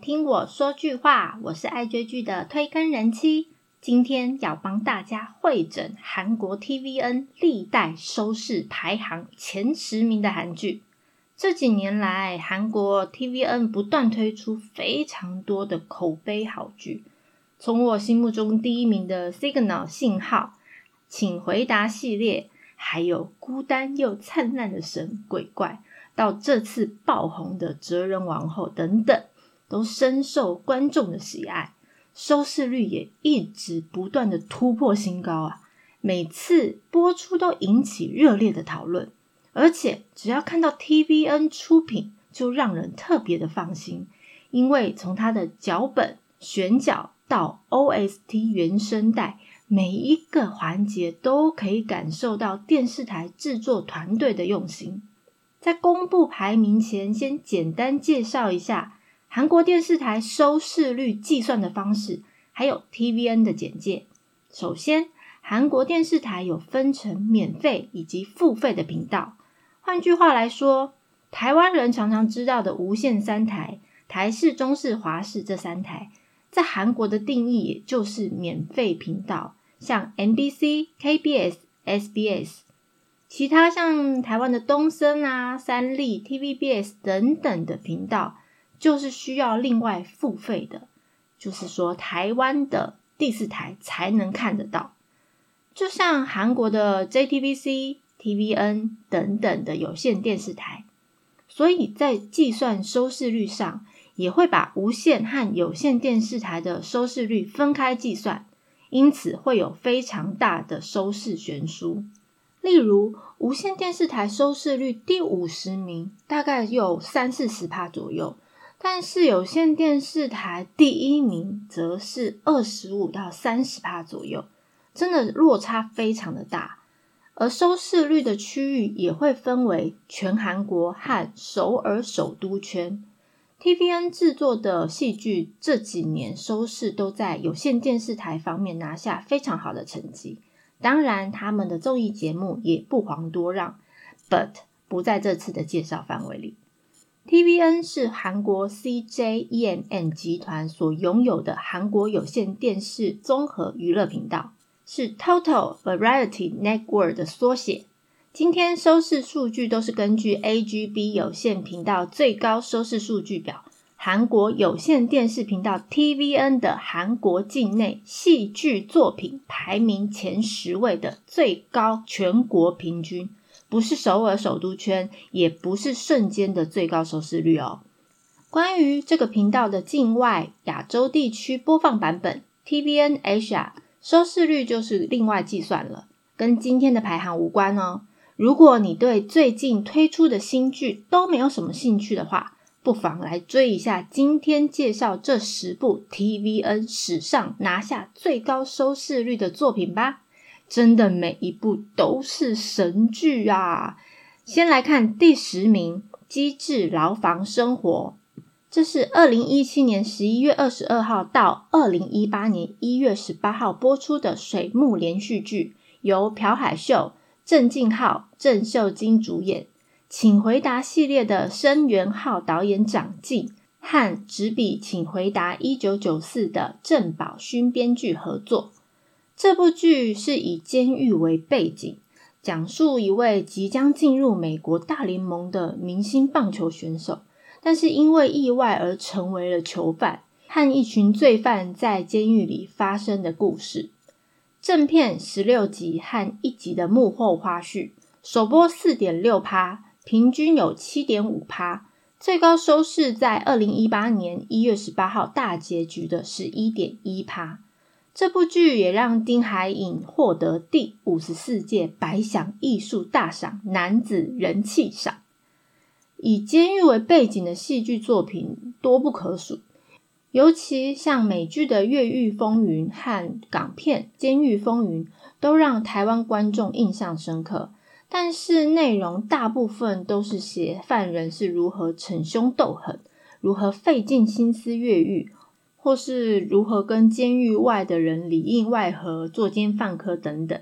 听我说句话，我是爱追剧的推更人妻。今天要帮大家会诊韩国 TVN 历代收视排行前十名的韩剧。这几年来，韩国 TVN 不断推出非常多的口碑好剧，从我心目中第一名的《Signal》信号，请回答系列，还有孤单又灿烂的神鬼怪。到这次爆红的《哲人王后》等等，都深受观众的喜爱，收视率也一直不断的突破新高啊！每次播出都引起热烈的讨论，而且只要看到 TVN 出品，就让人特别的放心，因为从它的脚本选角到 OST 原声带，每一个环节都可以感受到电视台制作团队的用心。在公布排名前，先简单介绍一下韩国电视台收视率计算的方式，还有 TVN 的简介。首先，韩国电视台有分成免费以及付费的频道。换句话来说，台湾人常常知道的无线三台、台视、中视、华视这三台，在韩国的定义也就是免费频道，像 MBC、KBS、SBS。其他像台湾的东森啊、三立、TVBS 等等的频道，就是需要另外付费的，就是说台湾的第四台才能看得到。就像韩国的 JTBC、TVN 等等的有线电视台，所以在计算收视率上，也会把无线和有线电视台的收视率分开计算，因此会有非常大的收视悬殊。例如，无线电视台收视率第五十名，大概有三四十趴左右；但是有线电视台第一名，则是二十五到三十趴左右，真的落差非常的大。而收视率的区域也会分为全韩国和首尔首都圈。TVN 制作的戏剧这几年收视都在有线电视台方面拿下非常好的成绩。当然，他们的综艺节目也不遑多让，but 不在这次的介绍范围里。TVN 是韩国 CJ EMN 集团所拥有的韩国有线电视综合娱乐频道，是 Total Variety Network 的缩写。今天收视数据都是根据 AGB 有线频道最高收视数据表。韩国有线电视频道 TVN 的韩国境内戏剧作品排名前十位的最高全国平均，不是首尔首都圈，也不是瞬间的最高收视率哦。关于这个频道的境外亚洲地区播放版本 TVN Asia 收视率就是另外计算了，跟今天的排行无关哦。如果你对最近推出的新剧都没有什么兴趣的话，不妨来追一下今天介绍这十部 TVN 史上拿下最高收视率的作品吧！真的每一部都是神剧啊！先来看第十名《机智牢房生活》，这是二零一七年十一月二十二号到二零一八年一月十八号播出的水木连续剧，由朴海秀、郑敬浩、郑秀晶主演。请回答系列的申元浩导演掌镜和执笔《请回答一九九四》的郑宝勋编剧合作。这部剧是以监狱为背景，讲述一位即将进入美国大联盟的明星棒球选手，但是因为意外而成为了囚犯，和一群罪犯在监狱里发生的故事。正片十六集和一集的幕后花絮，首播四点六趴。平均有七点五趴，最高收视在二零一八年一月十八号大结局的十一点一趴。这部剧也让丁海寅获得第五十四届百想艺术大赏男子人气赏。以监狱为背景的戏剧作品多不可数，尤其像美剧的《越狱风云》和港片《监狱风云》，都让台湾观众印象深刻。但是内容大部分都是写犯人是如何逞凶斗狠，如何费尽心思越狱，或是如何跟监狱外的人里应外合、作奸犯科等等。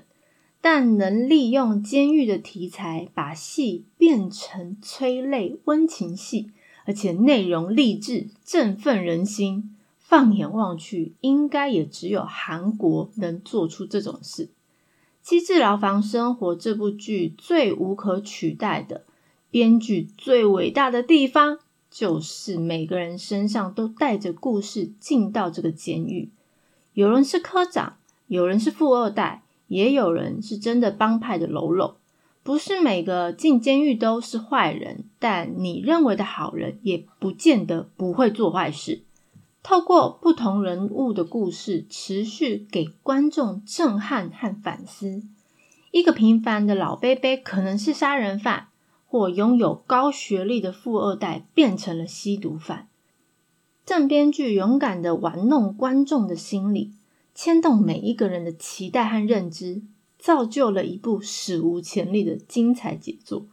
但能利用监狱的题材，把戏变成催泪温情戏，而且内容励志、振奋人心。放眼望去，应该也只有韩国能做出这种事。《机智牢房生活》这部剧最无可取代的编剧，最伟大的地方，就是每个人身上都带着故事进到这个监狱。有人是科长，有人是富二代，也有人是真的帮派的喽啰。不是每个进监狱都是坏人，但你认为的好人，也不见得不会做坏事。透过不同人物的故事，持续给观众震撼和反思。一个平凡的老贝贝可能是杀人犯，或拥有高学历的富二代变成了吸毒犯。正编剧勇敢的玩弄观众的心理，牵动每一个人的期待和认知，造就了一部史无前例的精彩杰作。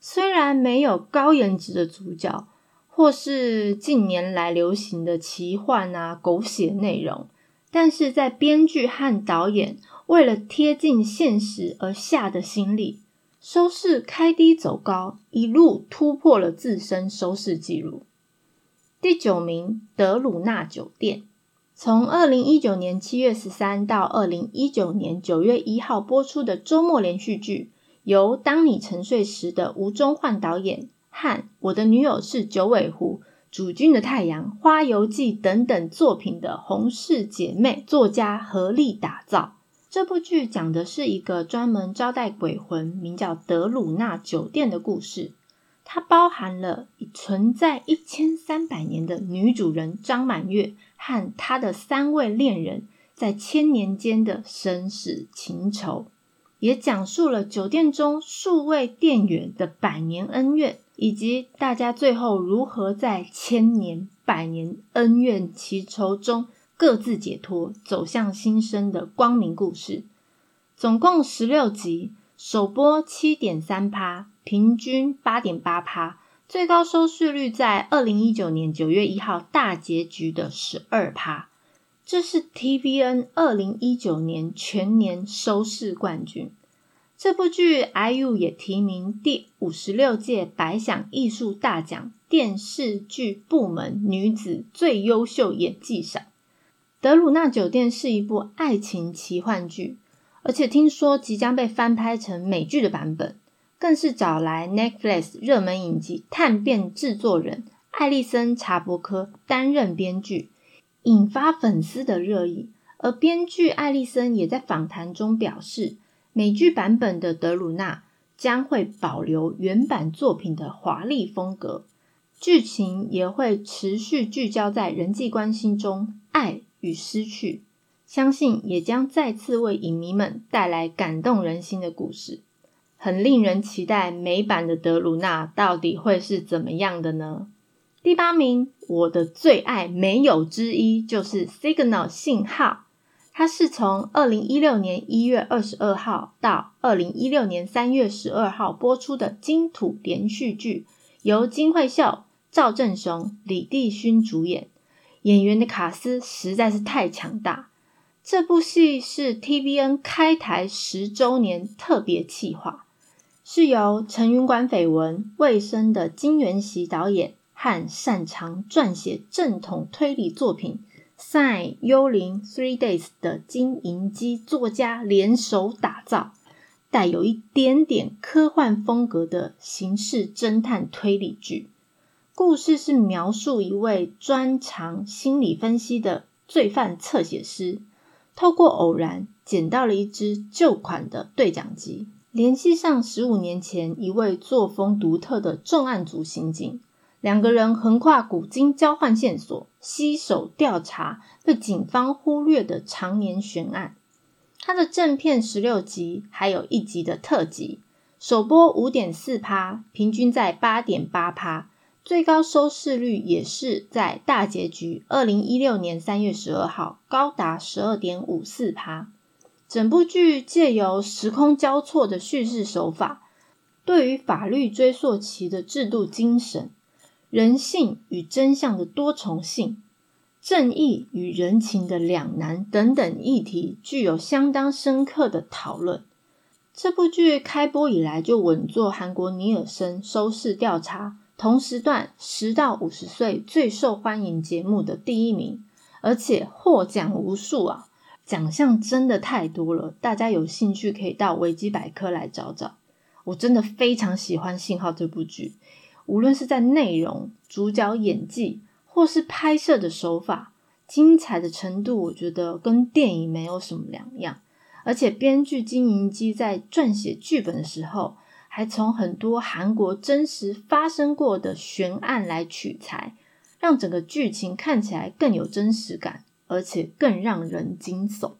虽然没有高颜值的主角。或是近年来流行的奇幻啊、狗血内容，但是在编剧和导演为了贴近现实而下的心力，收视开低走高，一路突破了自身收视纪录。第九名，《德鲁纳酒店》从二零一九年七月十三到二零一九年九月一号播出的周末连续剧，由《当你沉睡时》的吴中焕导演。和我的女友是九尾狐、主君的太阳、花游记等等作品的洪氏姐妹作家合力打造这部剧，讲的是一个专门招待鬼魂、名叫德鲁纳酒店的故事。它包含了存在一千三百年的女主人张满月和她的三位恋人在千年间的生死情仇，也讲述了酒店中数位店员的百年恩怨。以及大家最后如何在千年、百年恩怨情仇中各自解脱，走向新生的光明故事。总共十六集，首播七点三趴，平均八点八趴，最高收视率在二零一九年九月一号大结局的十二趴，这是 TVN 二零一九年全年收视冠军。这部剧，IU 也提名第五十六届百想艺术大奖电视剧部门女子最优秀演技赏。《德鲁纳酒店》是一部爱情奇幻剧，而且听说即将被翻拍成美剧的版本，更是找来 Netflix 热门影集《探变》制作人艾利森·查伯科担任编剧，引发粉丝的热议。而编剧艾利森也在访谈中表示。美剧版本的德鲁纳将会保留原版作品的华丽风格，剧情也会持续聚焦在人际关系中爱与失去，相信也将再次为影迷们带来感动人心的故事，很令人期待美版的德鲁纳到底会是怎么样的呢？第八名，我的最爱没有之一就是《Signal》信号。它是从二零一六年一月二十二号到二零一六年三月十二号播出的金土连续剧，由金惠秀、赵正雄、李帝勋主演，演员的卡斯实在是太强大。这部戏是 TVN 开台十周年特别企划，是由陈云馆绯闻卫生的金元熙导演和擅长撰写正统推理作品。《赛幽灵 Three Days》的金银姬作家联手打造，带有一点点科幻风格的刑事侦探推理剧。故事是描述一位专长心理分析的罪犯侧写师，透过偶然捡到了一支旧款的对讲机，联系上十五年前一位作风独特的重案组刑警。两个人横跨古今，交换线索，携手调查被警方忽略的常年悬案。它的正片十六集，还有一集的特辑，首播五点四趴，平均在八点八趴，最高收视率也是在大结局二零一六年三月十二号高达十二点五四趴。整部剧借由时空交错的叙事手法，对于法律追溯期的制度精神。人性与真相的多重性、正义与人情的两难等等议题，具有相当深刻的讨论。这部剧开播以来就稳坐韩国尼尔森收视调查同时段十到五十岁最受欢迎节目的第一名，而且获奖无数啊！奖项真的太多了，大家有兴趣可以到维基百科来找找。我真的非常喜欢《信号》这部剧，无论是在内容、主角演技，或是拍摄的手法，精彩的程度，我觉得跟电影没有什么两样。而且编剧金银基在撰写剧本的时候，还从很多韩国真实发生过的悬案来取材，让整个剧情看起来更有真实感，而且更让人惊悚。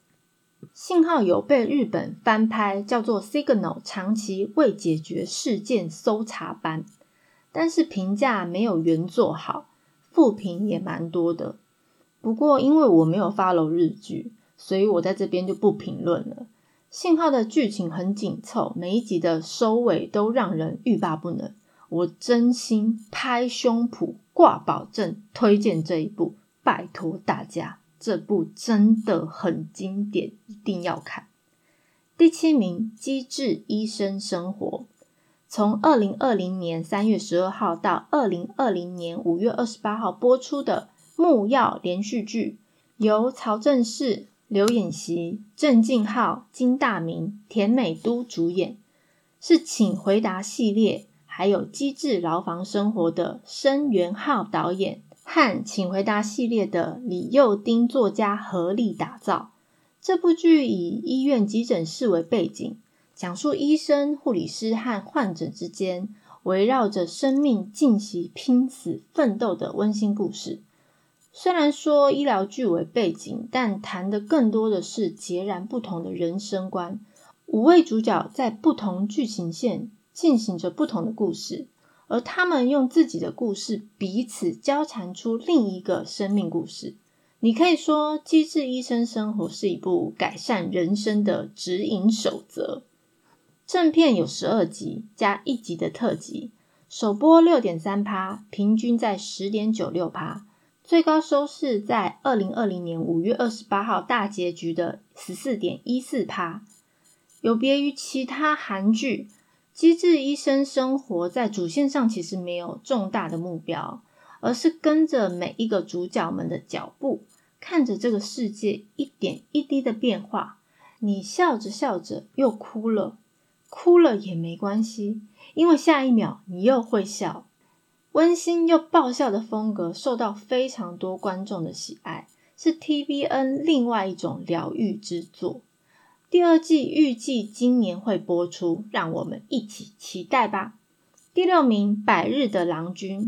信号有被日本翻拍，叫做《Signal 长期未解决事件搜查班》，但是评价没有原作好，负评也蛮多的。不过因为我没有 follow 日剧，所以我在这边就不评论了。信号的剧情很紧凑，每一集的收尾都让人欲罢不能。我真心拍胸脯挂保证，推荐这一部，拜托大家。这部真的很经典，一定要看。第七名，《机智医生生活》，从二零二零年三月十二号到二零二零年五月二十八号播出的木曜连续剧，由曹正奭、刘演熙、郑敬浩、金大明、田美都主演，是请回答系列，还有《机智牢房生活》的申元浩导演。和《请回答》系列的李幼丁作家合力打造这部剧，以医院急诊室为背景，讲述医生、护理师和患者之间围绕着生命进行拼死奋斗的温馨故事。虽然说医疗剧为背景，但谈的更多的是截然不同的人生观。五位主角在不同剧情线进行着不同的故事。而他们用自己的故事彼此交缠出另一个生命故事。你可以说，《机智医生生活》是一部改善人生的指引守则。正片有十二集加一集的特辑，首播六点三趴，平均在十点九六趴，最高收视在二零二零年五月二十八号大结局的十四点一四趴。有别于其他韩剧。机智医生生活在主线上其实没有重大的目标，而是跟着每一个主角们的脚步，看着这个世界一点一滴的变化。你笑着笑着又哭了，哭了也没关系，因为下一秒你又会笑。温馨又爆笑的风格受到非常多观众的喜爱，是 TVN 另外一种疗愈之作。第二季预计今年会播出，让我们一起期待吧。第六名，《百日的郎君》，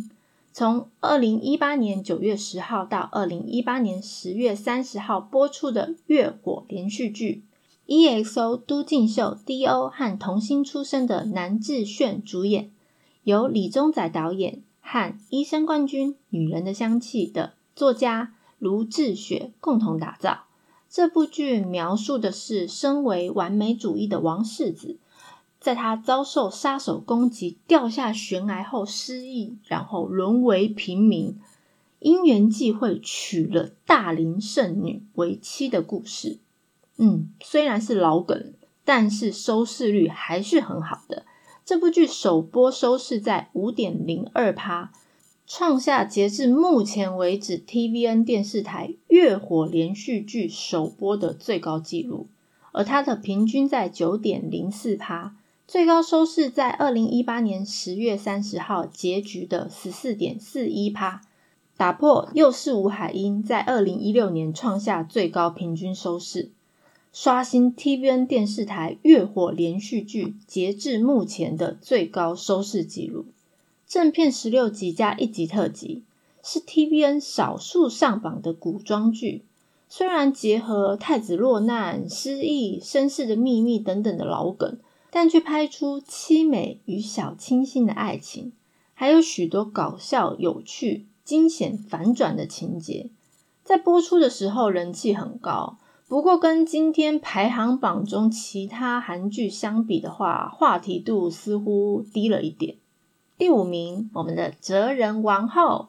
从二零一八年九月十号到二零一八年十月三十号播出的月火连续剧，EXO 都敬秀、D.O 和童星出身的南智炫主演，由李宗宰导演和《医生冠军》《女人的香气》的作家卢志雪共同打造。这部剧描述的是，身为完美主义的王世子，在他遭受杀手攻击、掉下悬崖后失忆，然后沦为平民，因缘际会娶了大龄剩女为妻的故事。嗯，虽然是老梗，但是收视率还是很好的。这部剧首播收视在五点零二趴。创下截至目前为止 TVN 电视台月火连续剧首播的最高纪录，而它的平均在九点零四趴，最高收视在二零一八年十月三十号结局的十四点四一趴，打破又是吴海英在二零一六年创下最高平均收视，刷新 TVN 电视台月火连续剧截至目前的最高收视纪录。正片十六集加一集特辑，是 TVN 少数上榜的古装剧。虽然结合太子落难、失忆、身世的秘密等等的老梗，但却拍出凄美与小清新的爱情，还有许多搞笑、有趣、惊险反转的情节。在播出的时候人气很高，不过跟今天排行榜中其他韩剧相比的话，话题度似乎低了一点。第五名，我们的《哲人王后》，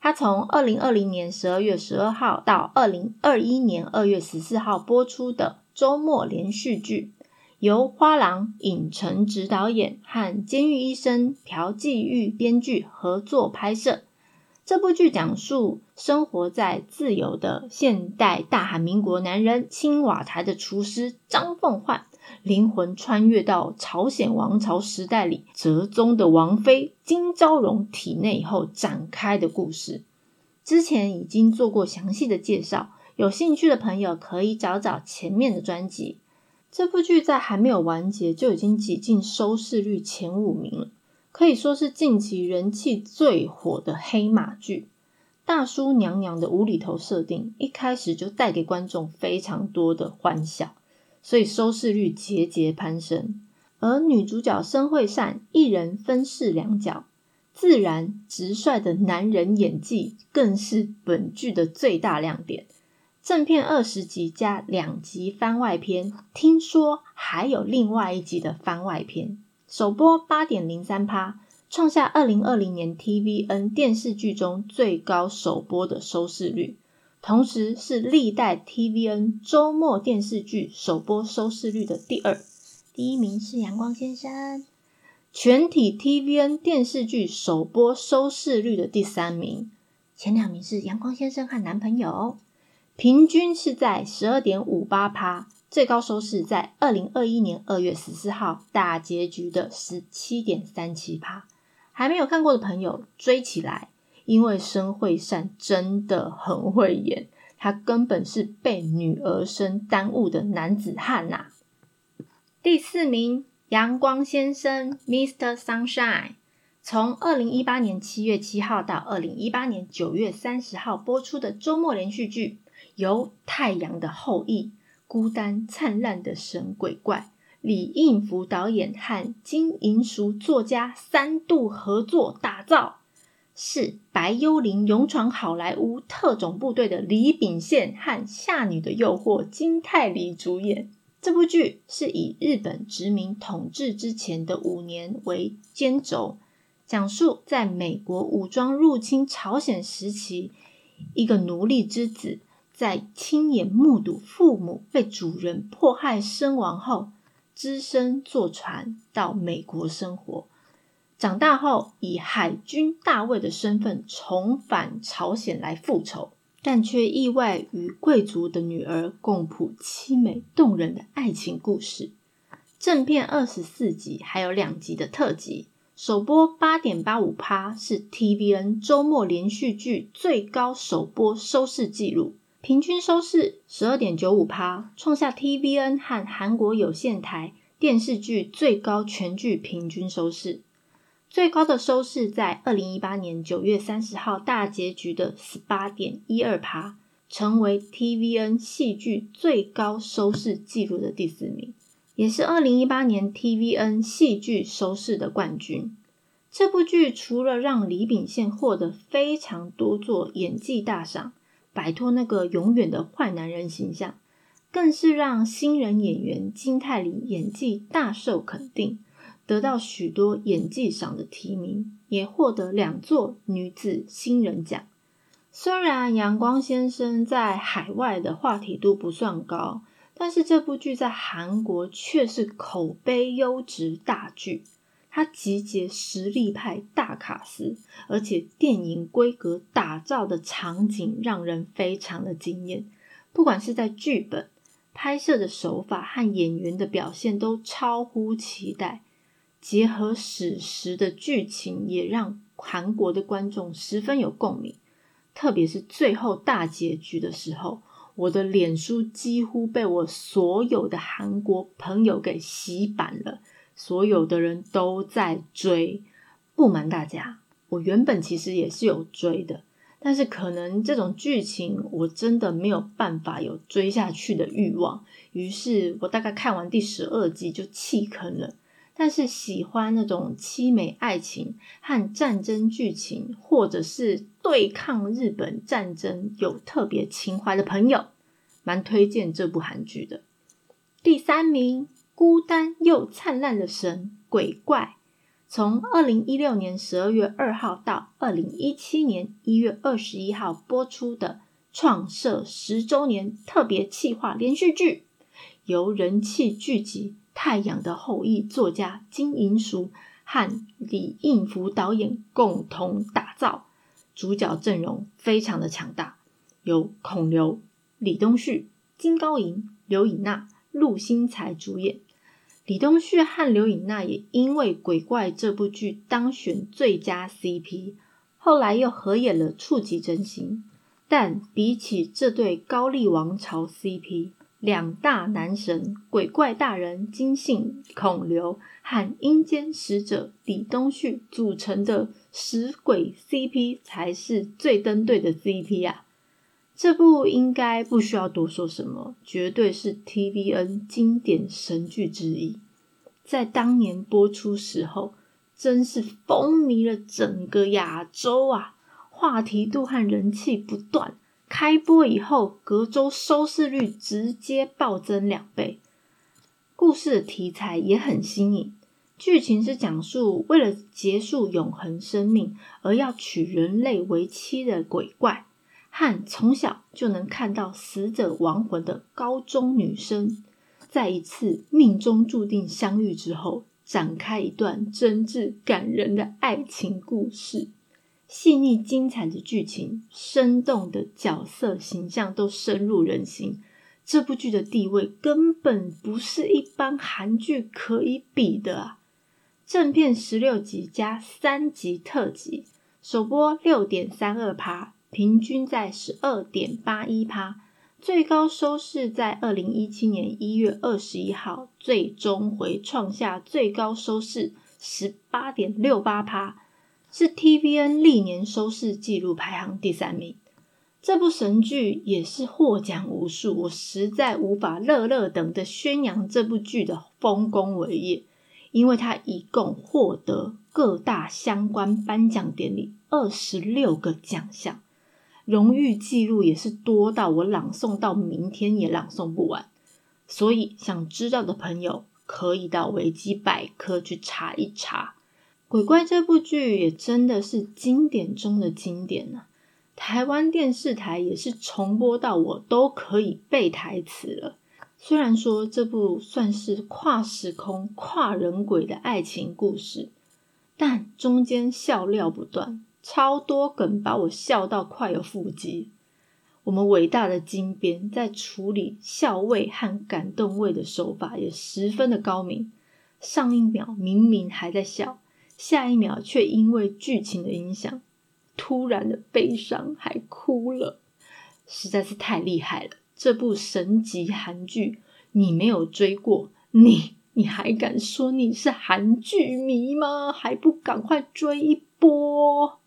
她从二零二零年十二月十二号到二零二一年二月十四号播出的周末连续剧，由花郎尹成执导演和监狱医生朴继玉编剧合作拍摄。这部剧讲述生活在自由的现代大韩民国男人青瓦台的厨师张凤焕，灵魂穿越到朝鲜王朝时代里折中的王妃金昭荣体内以后展开的故事。之前已经做过详细的介绍，有兴趣的朋友可以找找前面的专辑。这部剧在还没有完结就已经挤进收视率前五名了。可以说是近期人气最火的黑马剧，大叔娘娘的无厘头设定，一开始就带给观众非常多的欢笑，所以收视率节节攀升。而女主角申惠善一人分饰两角，自然直率的男人演技更是本剧的最大亮点。正片二十集加两集番外篇，听说还有另外一集的番外篇。首播八点零三趴，创下二零二零年 TVN 电视剧中最高首播的收视率，同时是历代 TVN 周末电视剧首播收视率的第二，第一名是《阳光先生》。全体 TVN 电视剧首播收视率的第三名，前两名是《阳光先生》和《男朋友》，平均是在十二点五八趴。最高收视在二零二一年二月十四号大结局的十七点三七趴，还没有看过的朋友追起来，因为申惠善真的很会演，他根本是被女儿身耽误的男子汉呐。第四名，阳光先生 Mr. Sunshine，从二零一八年七月七号到二零一八年九月三十号播出的周末连续剧，由太阳的后裔。孤单灿烂的神鬼怪，李应福导演和金银淑作家三度合作打造，是白幽灵勇闯好莱坞特种部队的李秉宪和夏女的诱惑金泰梨主演。这部剧是以日本殖民统治之前的五年为间轴，讲述在美国武装入侵朝鲜时期，一个奴隶之子。在亲眼目睹父母被主人迫害身亡后，只身坐船到美国生活。长大后，以海军大尉的身份重返朝鲜来复仇，但却意外与贵族的女儿共谱凄美动人的爱情故事。正片二十四集，还有两集的特辑，首播八点八五趴，是 TVN 周末连续剧最高首播收视纪录。平均收视十二点九五趴，创下 TVN 和韩国有线台电视剧最高全剧平均收视。最高的收视在二零一八年九月三十号大结局的十八点一二趴，成为 TVN 戏剧最高收视纪录的第四名，也是二零一八年 TVN 戏剧收视的冠军。这部剧除了让李秉宪获得非常多座演技大赏。摆脱那个永远的坏男人形象，更是让新人演员金泰梨演技大受肯定，得到许多演技赏的提名，也获得两座女子新人奖。虽然阳光先生在海外的话题度不算高，但是这部剧在韩国却是口碑优质大剧。它集结实力派大卡司，而且电影规格打造的场景让人非常的惊艳。不管是在剧本、拍摄的手法和演员的表现都超乎期待，结合史实的剧情也让韩国的观众十分有共鸣。特别是最后大结局的时候，我的脸书几乎被我所有的韩国朋友给洗版了。所有的人都在追，不瞒大家，我原本其实也是有追的，但是可能这种剧情我真的没有办法有追下去的欲望，于是我大概看完第十二集就弃坑了。但是喜欢那种凄美爱情和战争剧情，或者是对抗日本战争有特别情怀的朋友，蛮推荐这部韩剧的。第三名。孤单又灿烂的神鬼怪，从二零一六年十二月二号到二零一七年一月二十一号播出的创设十周年特别企划连续剧，由人气剧集太阳的后裔作家金银淑和李应福导演共同打造，主角阵容非常的强大，有孔刘、李东旭、金高银、刘以娜、陆星材主演。李东旭和刘颖娜也因为《鬼怪》这部剧当选最佳 CP，后来又合演了《触及真心》。但比起这对高丽王朝 CP，两大男神鬼怪大人金信孔刘和阴间使者李东旭组成的食鬼 CP 才是最登对的 CP 啊！这部应该不需要多说什么，绝对是 TVN 经典神剧之一。在当年播出时候，真是风靡了整个亚洲啊！话题度和人气不断，开播以后，隔周收视率直接暴增两倍。故事的题材也很新颖，剧情是讲述为了结束永恒生命而要娶人类为妻的鬼怪，和从小就能看到死者亡魂的高中女生，在一次命中注定相遇之后，展开一段真挚感人的爱情故事。细腻精彩的剧情，生动的角色形象都深入人心。这部剧的地位根本不是一般韩剧可以比的啊！正片十六集加三集特辑，首播六点三二趴，平均在十二点八一趴，最高收视在二零一七年一月二十一号，最终回创下最高收视十八点六八趴。是 TVN 历年收视纪录排行第三名。这部神剧也是获奖无数，我实在无法乐乐等的宣扬这部剧的丰功伟业，因为它一共获得各大相关颁奖典礼二十六个奖项，荣誉记录也是多到我朗诵到明天也朗诵不完。所以想知道的朋友可以到维基百科去查一查。鬼怪这部剧也真的是经典中的经典呢，台湾电视台也是重播到我都可以背台词了。虽然说这部算是跨时空、跨人鬼的爱情故事，但中间笑料不断，超多梗把我笑到快有腹肌。我们伟大的金编在处理笑味和感动味的手法也十分的高明，上一秒明明还在笑。下一秒却因为剧情的影响，突然的悲伤，还哭了，实在是太厉害了！这部神级韩剧，你没有追过，你你还敢说你是韩剧迷吗？还不赶快追一波！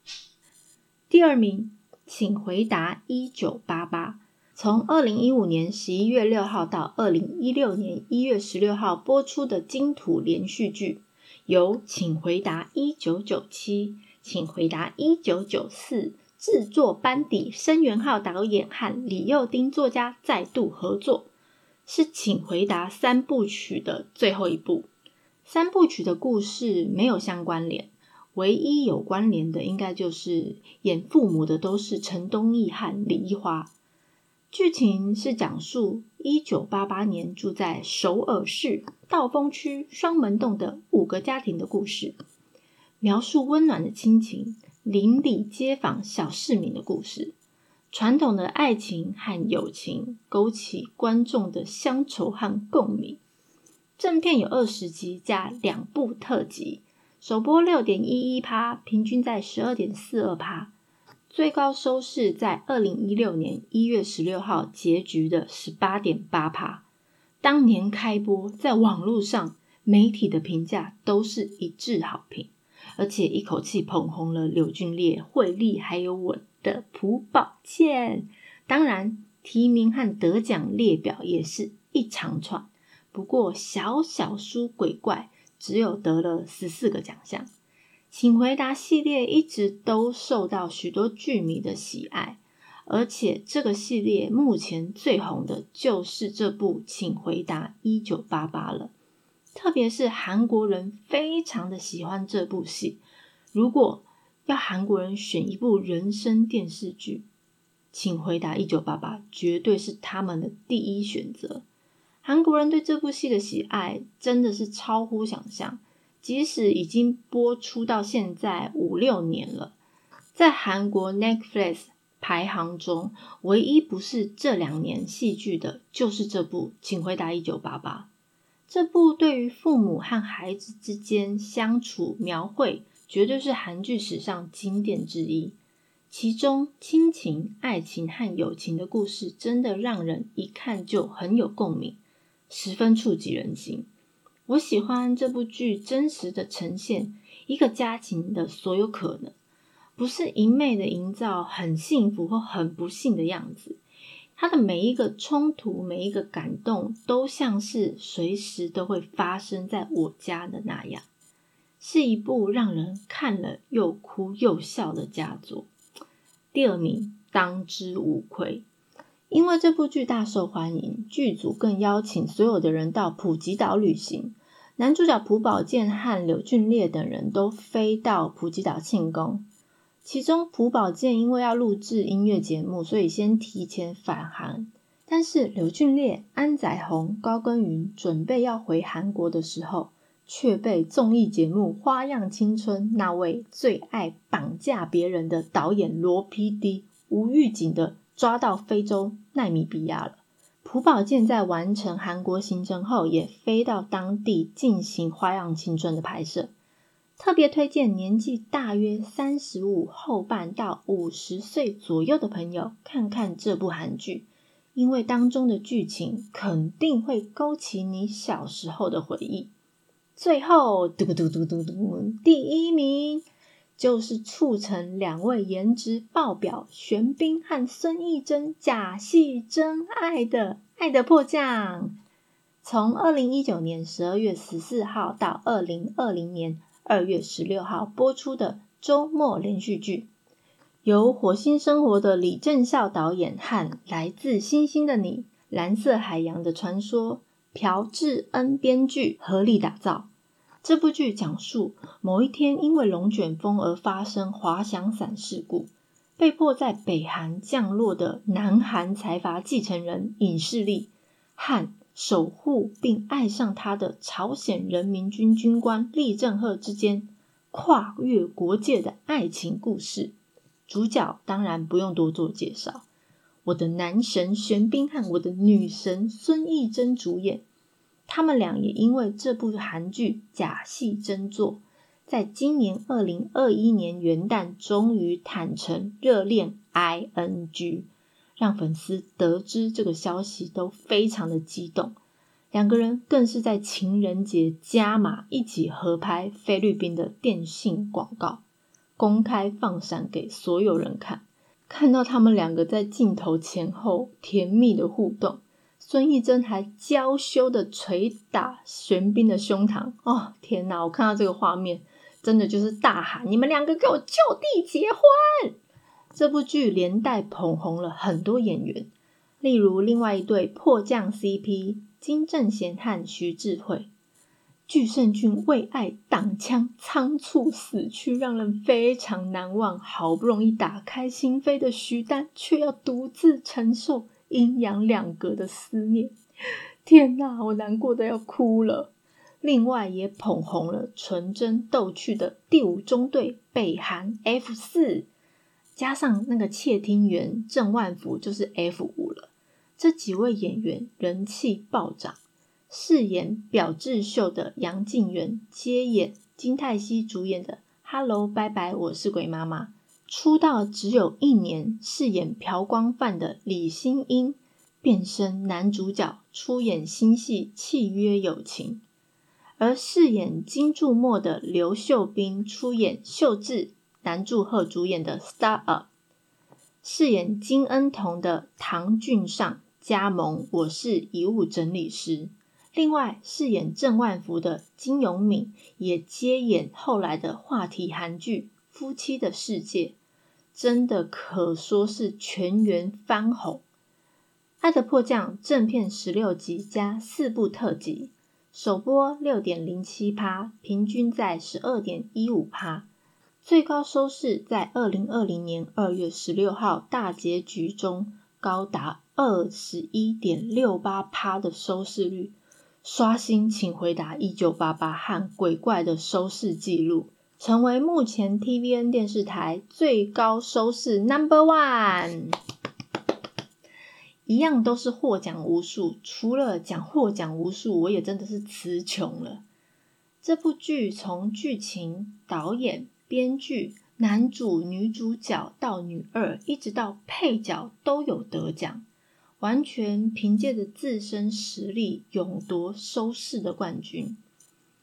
第二名，请回答一九八八，从二零一五年十一月六号到二零一六年一月十六号播出的金土连续剧。由请回答一九九七，请回答一九九四制作班底，申元浩导演和李幼丁作家再度合作，是请回答三部曲的最后一部。三部曲的故事没有相关联，唯一有关联的应该就是演父母的都是陈东义和李一华。剧情是讲述一九八八年住在首尔市道峰区双门洞的五个家庭的故事，描述温暖的亲情、邻里街坊小市民的故事，传统的爱情和友情勾起观众的乡愁和共鸣。正片有二十集加两部特辑，首播六点一一趴，平均在十二点四二趴。最高收视在二零一六年一月十六号结局的十八点八趴，当年开播，在网络上媒体的评价都是一致好评，而且一口气捧红了柳俊烈、惠利还有我的朴宝剑。当然，提名和得奖列表也是一长串，不过小小输鬼怪，只有得了十四个奖项。请回答系列一直都受到许多剧迷的喜爱，而且这个系列目前最红的就是这部《请回答一九八八》了。特别是韩国人非常的喜欢这部戏。如果要韩国人选一部人生电视剧，《请回答一九八八》绝对是他们的第一选择。韩国人对这部戏的喜爱真的是超乎想象。即使已经播出到现在五六年了，在韩国 Netflix 排行中，唯一不是这两年戏剧的，就是这部《请回答一九八八》。这部对于父母和孩子之间相处描绘，绝对是韩剧史上经典之一。其中亲情、爱情和友情的故事，真的让人一看就很有共鸣，十分触及人心。我喜欢这部剧真实的呈现一个家庭的所有可能，不是一昧的营造很幸福或很不幸的样子。它的每一个冲突、每一个感动，都像是随时都会发生在我家的那样，是一部让人看了又哭又笑的佳作。第二名当之无愧。因为这部剧大受欢迎，剧组更邀请所有的人到普吉岛旅行。男主角朴宝剑和柳俊烈等人都飞到普吉岛庆功。其中，朴宝剑因为要录制音乐节目，所以先提前返韩。但是，柳俊烈、安宰弘、高根云准备要回韩国的时候，却被综艺节目《花样青春》那位最爱绑架别人的导演罗 PD 无预警的抓到非洲奈米比亚了。朴宝剑在完成韩国行程后，也飞到当地进行《花样青春》的拍摄。特别推荐年纪大约三十五后半到五十岁左右的朋友看看这部韩剧，因为当中的剧情肯定会勾起你小时候的回忆。最后，嘟嘟嘟嘟嘟，第一名。就是促成两位颜值爆表玄彬和孙艺珍假戏真爱的《爱的迫降》，从二零一九年十二月十四号到二零二零年二月十六号播出的周末连续剧，由火星生活的李正孝导演和来自星星的你、蓝色海洋的传说朴智恩编剧合力打造。这部剧讲述某一天，因为龙卷风而发生滑翔伞事故，被迫在北韩降落的南韩财阀继承人尹世利和守护并爱上他的朝鲜人民军军官李正赫之间跨越国界的爱情故事。主角当然不用多做介绍，我的男神玄彬和我的女神孙艺珍主演。他们俩也因为这部韩剧假戏真做，在今年二零二一年元旦终于坦诚热恋 ing，让粉丝得知这个消息都非常的激动。两个人更是在情人节加码一起合拍菲律宾的电信广告，公开放闪给所有人看。看到他们两个在镜头前后甜蜜的互动。孙艺珍还娇羞的捶打玄彬的胸膛，哦天哪！我看到这个画面，真的就是大喊：“你们两个给我就地结婚！”这部剧连带捧红了很多演员，例如另外一对迫降 CP 金正贤和徐智慧。具胜俊为爱挡枪仓促死去，让人非常难忘。好不容易打开心扉的徐丹，却要独自承受。阴阳两隔的思念，天哪，我难过的要哭了。另外也捧红了纯真逗趣的第五中队北韩 F 四，加上那个窃听员郑万福就是 F 五了。这几位演员人气暴涨，饰演表智秀的杨静元接演金泰熙主演的《Hello 拜拜，我是鬼妈妈》。出道只有一年，饰演朴光范的李星英变身男主角，出演新戏《契约友情》；而饰演金柱墨的刘秀斌出演秀智，男祝贺主演的《Star Up》；饰演金恩童的唐俊尚加盟《我是遗物整理师》。另外，饰演郑万福的金永敏也接演后来的话题韩剧《夫妻的世界》。真的可说是全员翻红，《爱的迫降》正片十六集加四部特辑，首播六点零七趴，平均在十二点一五趴，最高收视在二零二零年二月十六号大结局中高达二十一点六八趴的收视率，刷新《请回答一九八八》和《鬼怪》的收视纪录，成为目前 TVN 电视台最高收视 Number One。一样都是获奖无数，除了讲获奖无数，我也真的是词穷了。这部剧从剧情、导演、编剧、男主、女主角到女二，一直到配角都有得奖，完全凭借着自身实力勇夺收视的冠军。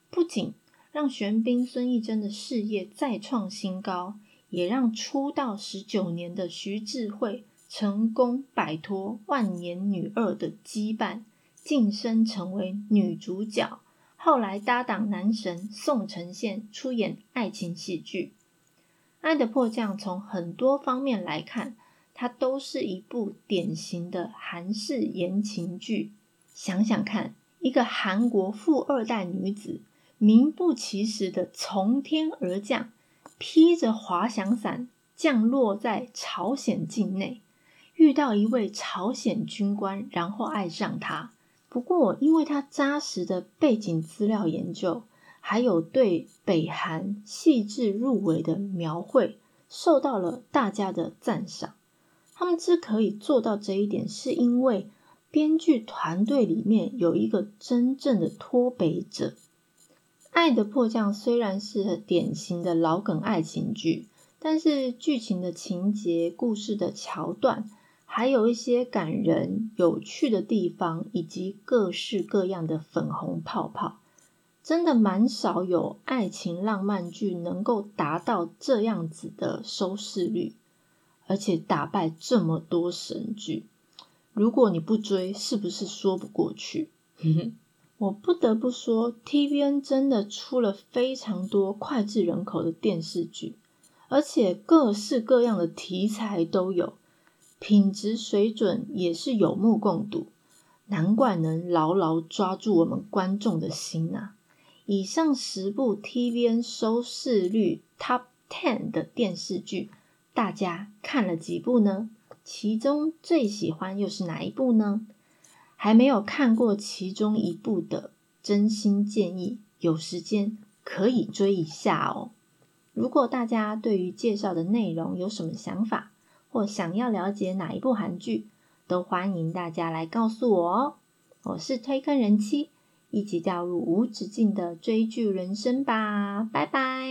不仅让玄彬孙艺珍的事业再创新高，也让出道十九年的徐智慧。成功摆脱万年女二的羁绊，晋升成为女主角。后来搭档男神宋承宪出演爱情喜剧《爱的迫降》。从很多方面来看，它都是一部典型的韩式言情剧。想想看，一个韩国富二代女子，名不其实的从天而降，披着滑翔伞降落在朝鲜境内。遇到一位朝鲜军官，然后爱上他。不过，因为他扎实的背景资料研究，还有对北韩细致入微的描绘，受到了大家的赞赏。他们之可以做到这一点，是因为编剧团队里面有一个真正的脱北者。《爱的迫降》虽然是典型的老梗爱情剧，但是剧情的情节、故事的桥段。还有一些感人、有趣的地方，以及各式各样的粉红泡泡，真的蛮少有爱情浪漫剧能够达到这样子的收视率，而且打败这么多神剧。如果你不追，是不是说不过去？我不得不说，TVN 真的出了非常多脍炙人口的电视剧，而且各式各样的题材都有。品质水准也是有目共睹，难怪能牢牢抓住我们观众的心啊！以上十部 TVN 收视率 Top Ten 的电视剧，大家看了几部呢？其中最喜欢又是哪一部呢？还没有看过其中一部的，真心建议有时间可以追一下哦。如果大家对于介绍的内容有什么想法？或想要了解哪一部韩剧，都欢迎大家来告诉我哦。我是推坑人妻，一起掉入无止境的追剧人生吧，拜拜。